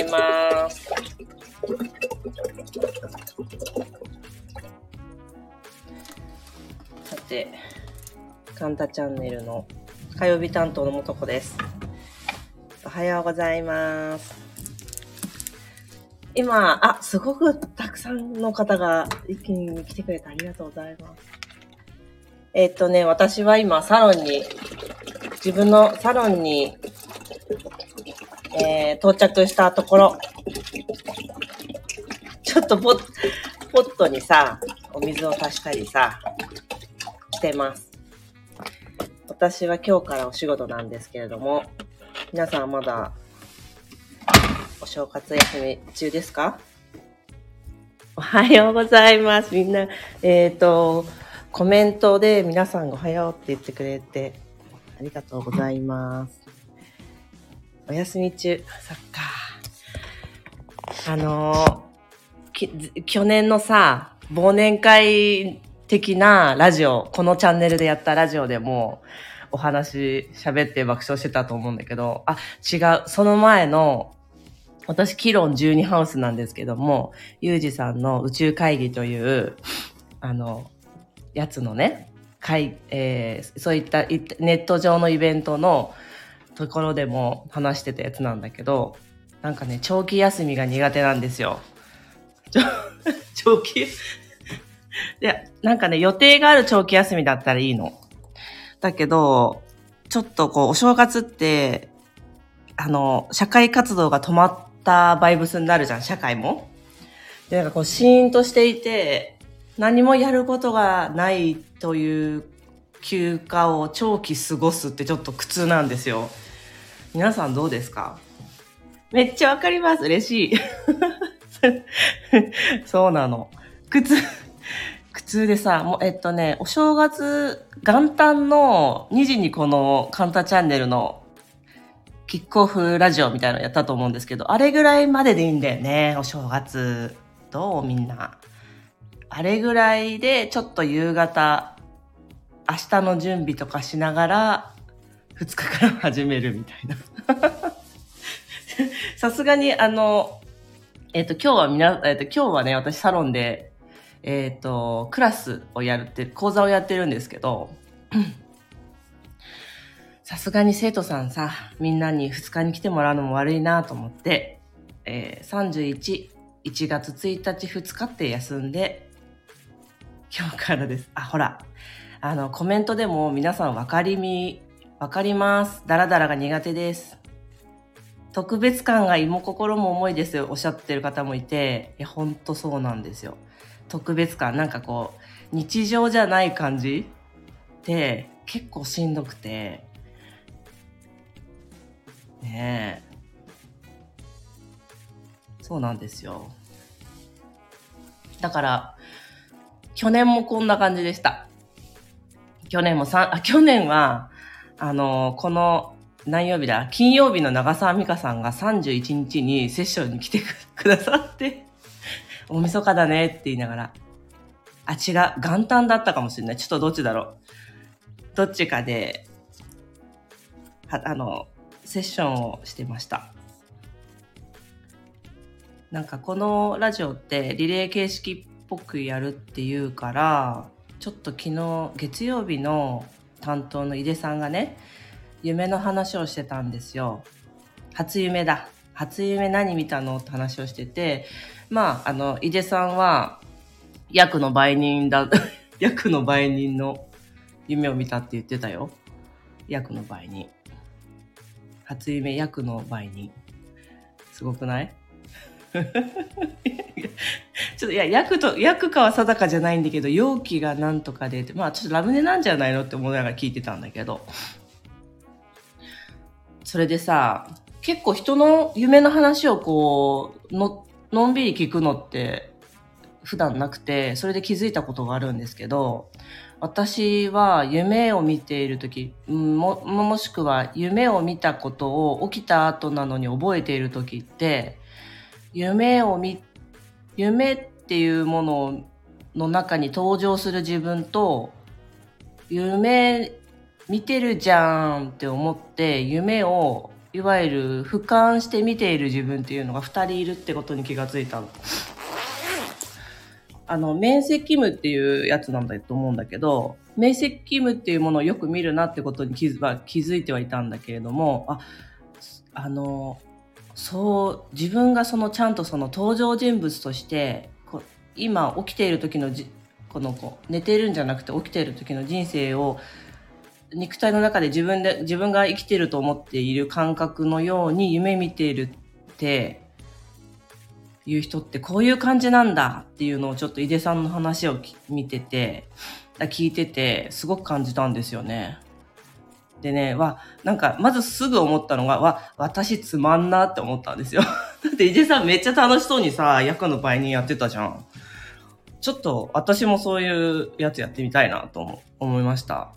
います。さて、カンタチャンネルの火曜日担当のもとこです。おはようございます。今、あ、すごくたくさんの方が一気に来てくれてありがとうございます。えっとね、私は今サロンに、自分のサロンに、えー到着したところ、ちょっとポッポットにさ、お水を足したりさ、してます。私は今日からお仕事なんですけれども、皆さんまだお正月休み中ですか？おはようございます。みんな、えっ、と、コメントで皆さんおはようって言ってくれて、ありがとうございます。お休み中、そっか。あのき去年のさ、忘年会的なラジオ、このチャンネルでやったラジオでもお話喋って爆笑してたと思うんだけど、あ、違う。その前の、私、キロン12ハウスなんですけども、ユージさんの宇宙会議という、あの、やつのね、会、えーそういったネット上のイベントのところでも話してたやつなんだけど、なんかね、長期休みが苦手なんですよ。長期？いや、なんかね、予定がある長期休みだったらいいの。だけど、ちょっとこう、お正月って、あの、社会活動が止まったバイブスになるじゃん、社会も。で、なんかこう、シーンとしていて、何もやることがないという休暇を長期過ごすってちょっと苦痛なんですよ。皆さんどうですか？めっちゃわかります。嬉しい。そうなの。苦痛、苦痛でさ、もう、えっとね、お正月、元旦の2時にこのカンタチャンネルのキックオフラジオみたいなのやったと思うんですけど、あれぐらいまででいいんだよね、お正月。どう？みんな。あれぐらいで、ちょっと夕方、明日の準備とかしながら、2日から始めるみたいな。さすがに、あの、えっ、と、今日はみな、えっ、と、今日はね、私サロンで、えっ、と、クラスをやるって、講座をやってるんですけど、さすがに生徒さんさ、みんなに2日に来てもらうのも悪いなと思って、えー、31、1月1日2日って休んで、今日からです。あ、ほら、あの、コメントでも皆さん分かりみ、分かります。ダラダラが苦手です。特別感が胃も心も重いですよ、おっしゃってる方もいて、いや、ほんとそうなんですよ。特別感、なんかこう、日常じゃない感じって結構しんどくて、ねえ。そうなんですよ。だから、去年もこんな感じでした。去年もさ、あ、去年は、あの、この、何曜日だ？金曜日の長澤美香さんが31日にセッションに来てくくださって、大晦日だねって言いながら、あ、違う、元旦だったかもしれない。ちょっとどっちだろう。どっちかで、は、あの、セッションをしてました。なんかこのラジオってリレー形式っぽくやるっていうから、ちょっと昨日月曜日の担当の井出さんがね、夢の話をしてたんですよ。初夢だ。初夢何見たのって話をしてて、まあ、あの、井出さんは、役の売人だ、役の売人の夢を見たって言ってたよ。役の売人。初夢役の売人。すごくない？ちょっといや、役と、役かは定かじゃないんだけど、容器がなんとかで、まあちょっとラムネなんじゃないのって思いながら聞いてたんだけど。それでさ、結構人の夢の話をこう、の、のんびり聞くのって普段なくて、それで気づいたことがあるんですけど、私は夢を見ているとき、うんも、もしくは夢を見たことを起きた後なのに覚えているときって、夢を見、夢っていうものの中に登場する自分と、夢見てるじゃんって思って夢をいわゆる俯瞰して見ている自分っていうのが2人いるってことに気がついたの。あの、面積務っていうやつなんだと思うんだけど、面積務っていうものをよく見るなってことに気づ気づいてはいたんだけれども、あ、あの、そう、自分がそのちゃんとその登場人物としてこ、今起きている時のじこの子、寝ているんじゃなくて起きている時の人生を肉体の中で自分で、自分が生きていると思っている感覚のように夢見ているっていう人ってこういう感じなんだっていうのをちょっと井出さんの話を見てて、聞いてて、すごく感じたんですよね。でね、わ、なんか、まずすぐ思ったのが、わ、私つまんなって思ったんですよ。だって井出さんめっちゃ楽しそうにさ、役の倍にやってたじゃん。ちょっと私もそういうやつやってみたいなと思いました。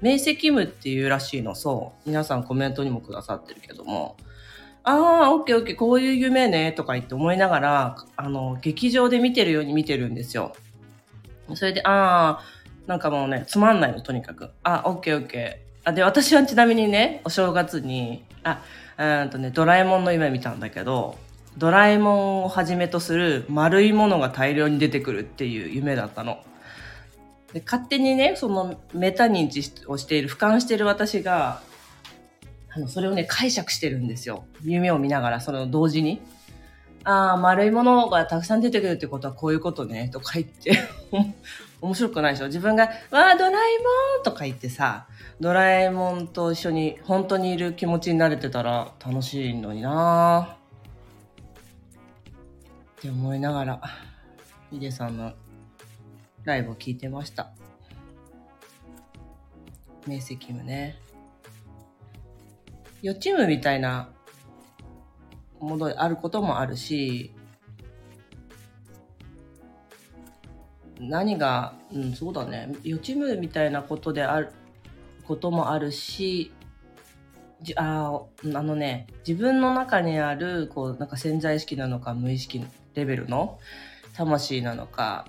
明晰夢っていうらしいの、そう。皆さんコメントにもくださってるけども、ああ、オッケーオッケー、こういう夢ね、とか言って思いながら、あの、劇場で見てるように見てるんですよ。それで、ああ、なんかもうね、つまんないの、とにかく。あ、オッケーオッケー。あ、で、私はちなみにね、お正月に、あ、うんとね、ドラえもんの夢見たんだけど、ドラえもんをはじめとする丸いものが大量に出てくるっていう夢だったの。で勝手にね、そのメタ認知をしている、俯瞰している私が、あの、それをね、解釈してるんですよ。夢を見ながら、その同時に。ああ、丸いものがたくさん出てくるってことはこういうことね、とか言って 面白くないでしょ？自分が、わあ、ドラえもんとか言ってさ、ドラえもんと一緒に本当にいる気持ちになれてたら楽しいのになって思いながら、ヒデさんのライブを聞いてました。明晰夢ね。予知夢みたいなものあることもあるし、何が、うん、そうだね。予知夢みたいなことである、こともあるし、じああのね、自分の中にある、こう、なんか潜在意識なのか、無意識レベルの魂なのか、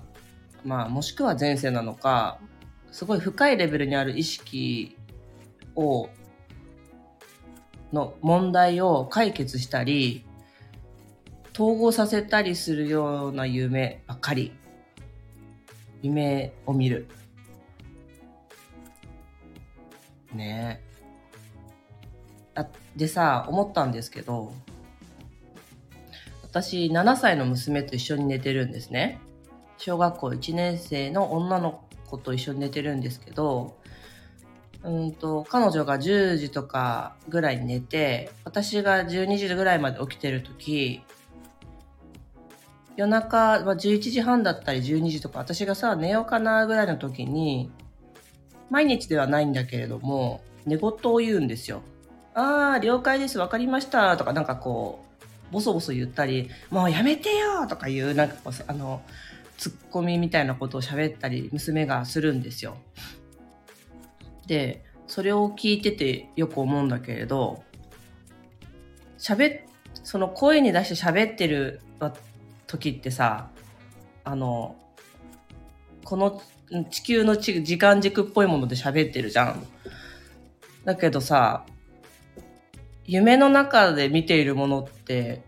まあ、もしくは前世なのか、すごい深いレベルにある意識を、の問題を解決したり、統合させたりするような夢ばっかり。夢を見る。ねえ。あ、でさ、思ったんですけど、私、7歳の娘と一緒に寝てるんですね。小学校1年生の女の子と一緒に寝てるんですけど、うんと、彼女が10時とかぐらいに寝て、私が12時ぐらいまで起きてる時、夜中、まあ、11時半だったり12時とか、私がさ、寝ようかなぐらいの時に、毎日ではないんだけれども、寝言を言うんですよ。ああ、了解です、わかりました、とかなんかこう、ボソボソ言ったり、もうやめてよとかいう、なんかこう、あの、ツッコミみたいなことを喋ったり娘がするんですよ。で、それを聞いててよく思うんだけれど、喋その声に出して喋ってる時ってさ、あの、この地球の時間軸っぽいもので喋ってるじゃん。だけどさ、夢の中で見ているものって、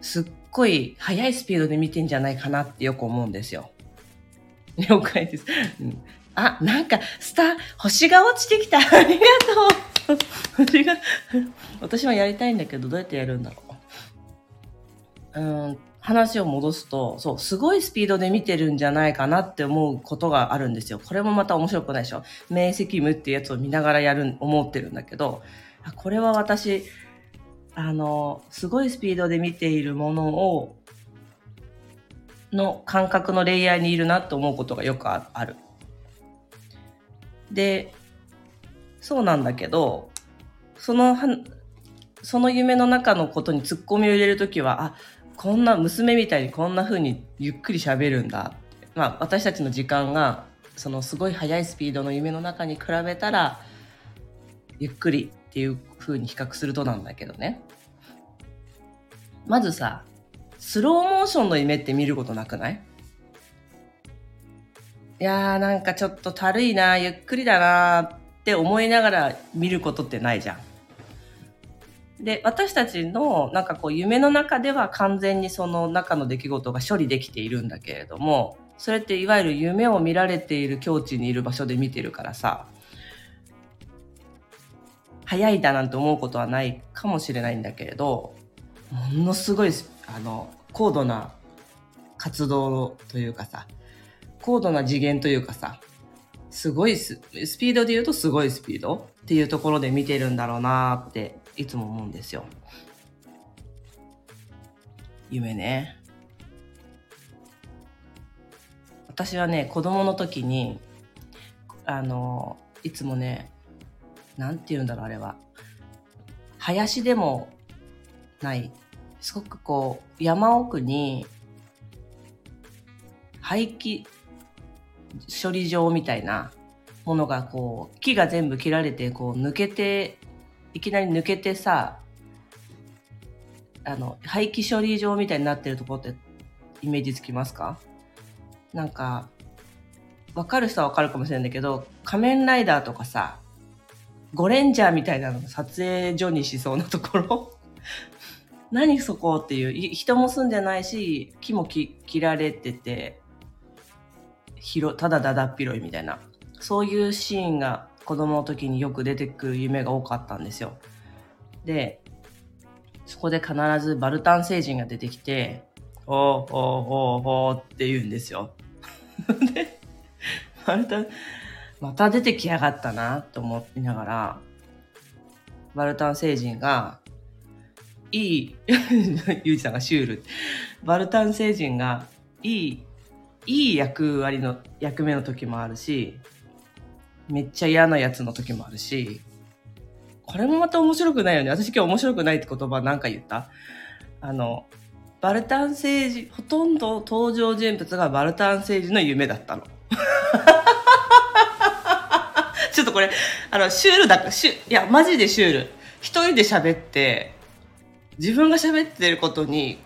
すっごい速いスピードで見てんじゃないかなってよく思うんですよ。了解です。あ、なんか、スター、星が落ちてきた。ありがとう。星が、私はやりたいんだけど、どうやってやるんだろう。うん、話を戻すと、そう、すごいスピードで見てるんじゃないかなって思うことがあるんですよ。これもまた面白くないでしょ。明晰夢っていうやつを見ながらやる、思ってるんだけど、これは私、あの、すごいスピードで見ているものを、の感覚のレイヤーにいるなと思うことがよくある。で、そうなんだけど、その、その夢の中のことにツッコミを入れるときは、あ、こんな娘みたいにこんな風にゆっくり喋るんだ。まあ私たちの時間が、そのすごい速いスピードの夢の中に比べたら、ゆっくりっていう風に比較するとなんだけどね。まずさ、スローモーションの夢って見ることなくない？いやーなんかちょっとたるいな、ゆっくりだなって思いながら見ることってないじゃん。で、私たちのなんかこう夢の中では完全にその中の出来事が処理できているんだけれども、それっていわゆる夢を見られている境地にいる場所で見てるからさ、早いだなんて思うことはないかもしれないんだけれど、ものすごい、あの、高度な活動というかさ、高度な次元というかさ、すごいススピードで言うとすごいスピードっていうところで見てるんだろうなっていつも思うんですよ。夢ね。私はね、子供の時に、あの、いつもね、なんて言うんだろう、あれは。林でもない、すごくこう、山奥に、廃棄処理場みたいなものがこう、木が全部切られて、こう、抜けて、いきなり抜けてさ、あの、廃棄処理場みたいになってるとこってイメージつきますか？なんか、わかる人はわかるかもしれないけど、仮面ライダーとかさ、ゴレンジャーみたいなの撮影所にしそうなところ？何そこっていう、人も住んでないし、木も切られてて、広、ただだだっ広いみたいな。そういうシーンが子供の時によく出てくる夢が多かったんですよ。で、そこで必ずバルタン星人が出てきて、おーおーおーおって言うんですよ。で、バルタン、また出てきやがったなと思いながら、バルタン星人が、いい、ゆうじさんがシュール。バルタン星人が、いい、いい役割の、役目の時もあるし、めっちゃ嫌なやつの時もあるし、これもまた面白くないよね。私今日面白くないって言葉なんか言った？あの、バルタン星人、ほとんど登場人物がバルタン星人の夢だったの。ちょっとこれ、あの、シュールだか、シュ、いや、マジでシュール。一人で喋って、自分が喋ってることに、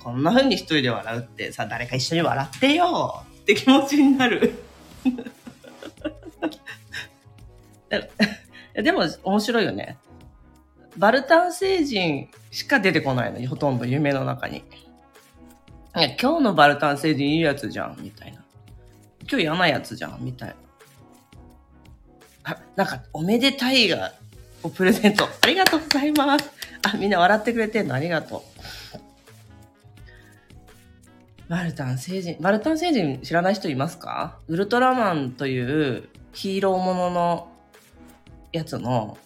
こんな風に一人で笑うってさ、誰か一緒に笑ってよって気持ちになる。でも面白いよね。バルタン星人しか出てこないのに、ほとんど夢の中に。今日のバルタン星人いいやつじゃん、みたいな。今日嫌なやつじゃん、みたいな。あ、なんか、おめでたいが、をプレゼント。ありがとうございます。あ、みんな笑ってくれてんのありがとう。バルタン星人、バルタン星人知らない人いますか？ウルトラマンというヒーローもののやつの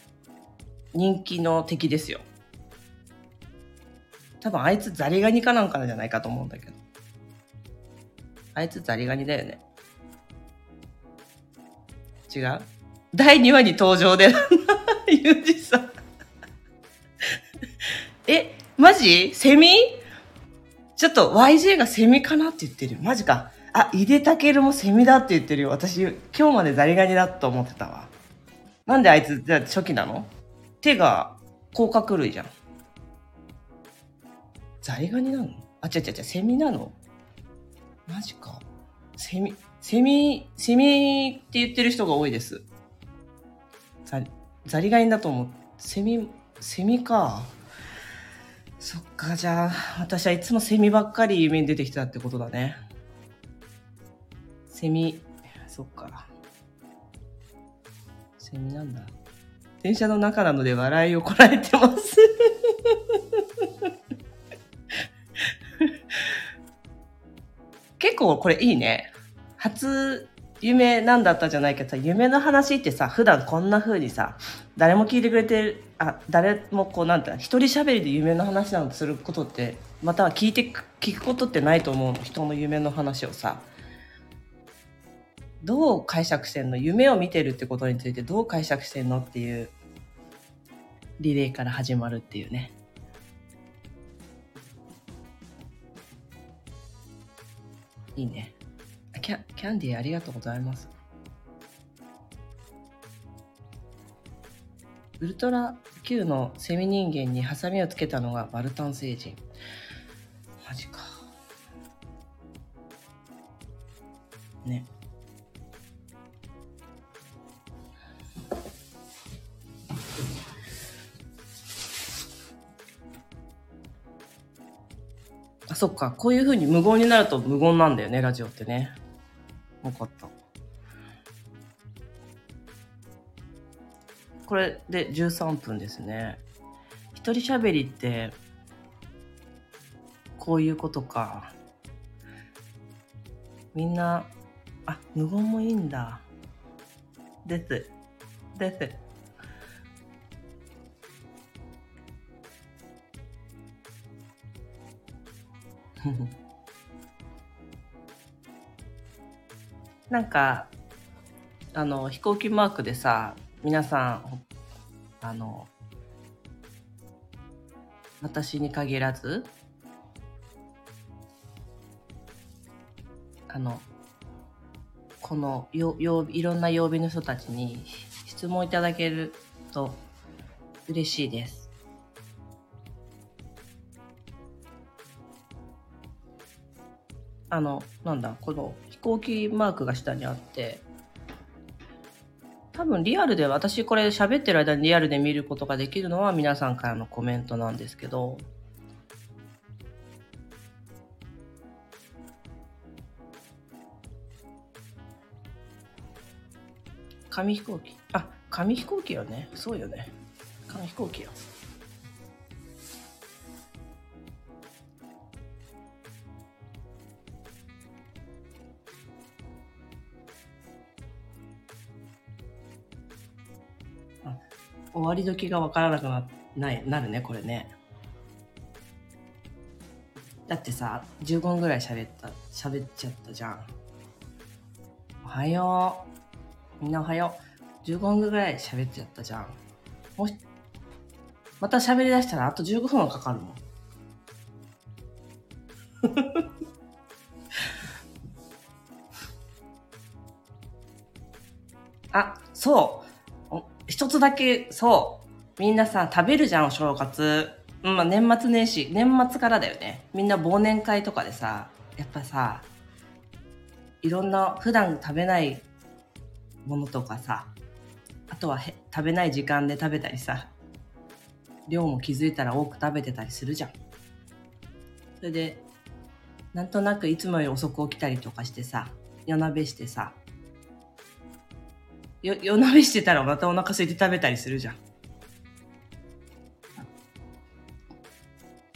人気の敵ですよ。多分あいつザリガニかなんかじゃないかと思うんだけど。あいつザリガニだよね。違う？第2話に登場で、ユージさん。え、マジ？セミ？ちょっと YJ がセミかなって言ってるよ。マジか。あ、井出武もセミだって言ってるよ。私、今日までザリガニだと思ってたわ。なんであいつ、じゃ初期なの？手が甲殻類じゃん。ザリガニなの？あ、違う違う違う、セミなの？マジか。セミ、セミ、セミって言ってる人が多いです。ザザリガニだと思う。セミ、セミか。そっか、じゃあ、私はいつもセミばっかり夢に出てきたってことだね。セミ、そっか。セミなんだ。電車の中なので笑いをこらえてます 結構これいいね。初夢なんだったじゃないけどさ、夢の話ってさ、普段こんな風にさ、誰も聞いてくれてる、あ、誰もこうなんて一人喋りで夢の話なんてすることって、または聞いて、聞くことってないと思うの。人の夢の話をさ。どう解釈してんの？夢を見てるってことについてどう解釈してんのっていうリレーから始まるっていうね。いいね。キャキャンディーありがとうございます。ウルトラ Q のセミ人間にハサミをつけたのがバルタン星人。マジか。ね。そっか。こういう風に無言になると無言なんだよね、ラジオってね。わかった。これで13分ですね。一人喋りって、こういうことか。みんな、あ、無言もいいんだ。です。です。なんか、あの、飛行機マークでさ、皆さん、あの、私に限らず、あの、このよよいろんな曜日の人たちに質問いただけると嬉しいです。あの、なんだ、この飛行機マークが下にあって、多分リアルで私これ喋ってる間にリアルで見ることができるのは皆さんからのコメントなんですけど、紙飛行機。あ、紙飛行機よね。そうよね。紙飛行機よ。終わり時が分からなくなないなるねこれね。だってさ15分ぐらい喋った喋っちゃったじゃん。おはよう。みんなおはよう。15分ぐらい喋っちゃったじゃん。もしまた喋り出したらあと15分はかかるもん。あそう。一つだけ、そう。みんなさ、食べるじゃん、お正月。まあ、年末年始、年末からだよね。みんな忘年会とかでさ、やっぱさ、いろんな普段食べないものとかさ、あとは食べない時間で食べたりさ、量も気づいたら多く食べてたりするじゃん。それで、なんとなくいつもより遅く起きたりとかしてさ、夜鍋してさ、よ夜鍋してたらまたお腹空いて食べたりするじゃん。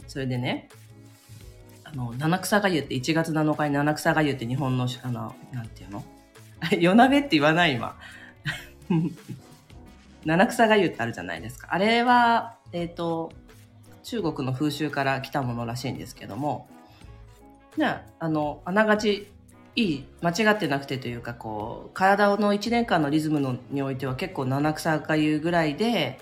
それでね、あの、七草がゆって1月7日に七草がゆって日本の、あの、なんていうの？夜鍋って言わない今。七草がゆってあるじゃないですか。あれは、えっ、ー、と、中国の風習から来たものらしいんですけども、ね、あの、あながちいい間違ってなくてというかこう体の1年間のリズムのにおいては結構七草がゆぐらいで、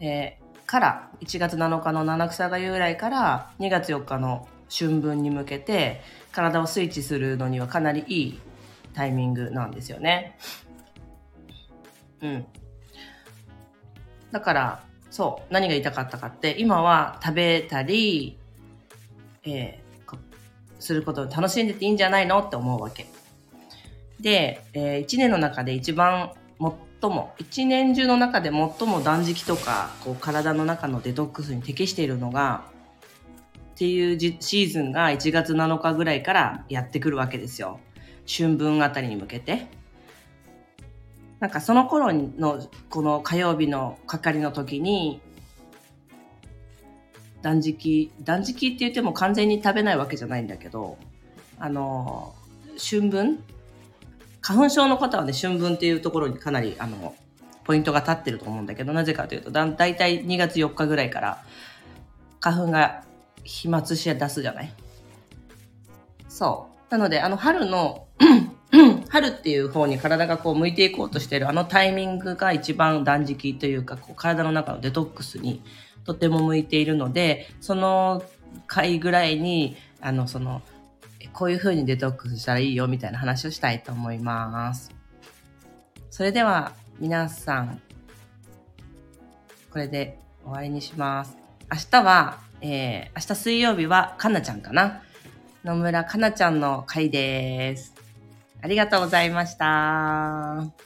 えー、から1月7日の七草がゆぐらいから2月4日の春分に向けて体をスイッチするのにはかなりいいタイミングなんですよね。うん。だからそう何が言いたかったかって今は食べたり、えーすることを楽しんでていいんじゃないのって思うわけ。で、えー、1年の中で一番最も、一年中の中で最も断食とか、こう体の中のデトックスに適しているのが、っていうシーズンが1月7日ぐらいからやってくるわけですよ。春分あたりに向けて。なんかその頃のこの火曜日の係の時に断食、断食って言っても完全に食べないわけじゃないんだけど、あの、春分？花粉症の方はね、春分っていうところにかなり、あの、ポイントが立ってると思うんだけど、なぜかというと、だ、だいたい2月4日ぐらいから、花粉が飛沫し出すじゃない？そう。なので、あの、春の 春っていう方に体がこう向いていこうとしてるあのタイミングが一番断食というか、こう体の中のデトックスにとても向いているので、その回ぐらいに、あの、その、こういう風にデトックスしたらいいよみたいな話をしたいと思います。それでは皆さん、これで終わりにします。明日は、えー、明日水曜日はかなちゃんかな。野村かなちゃんの回です。ありがとうございました。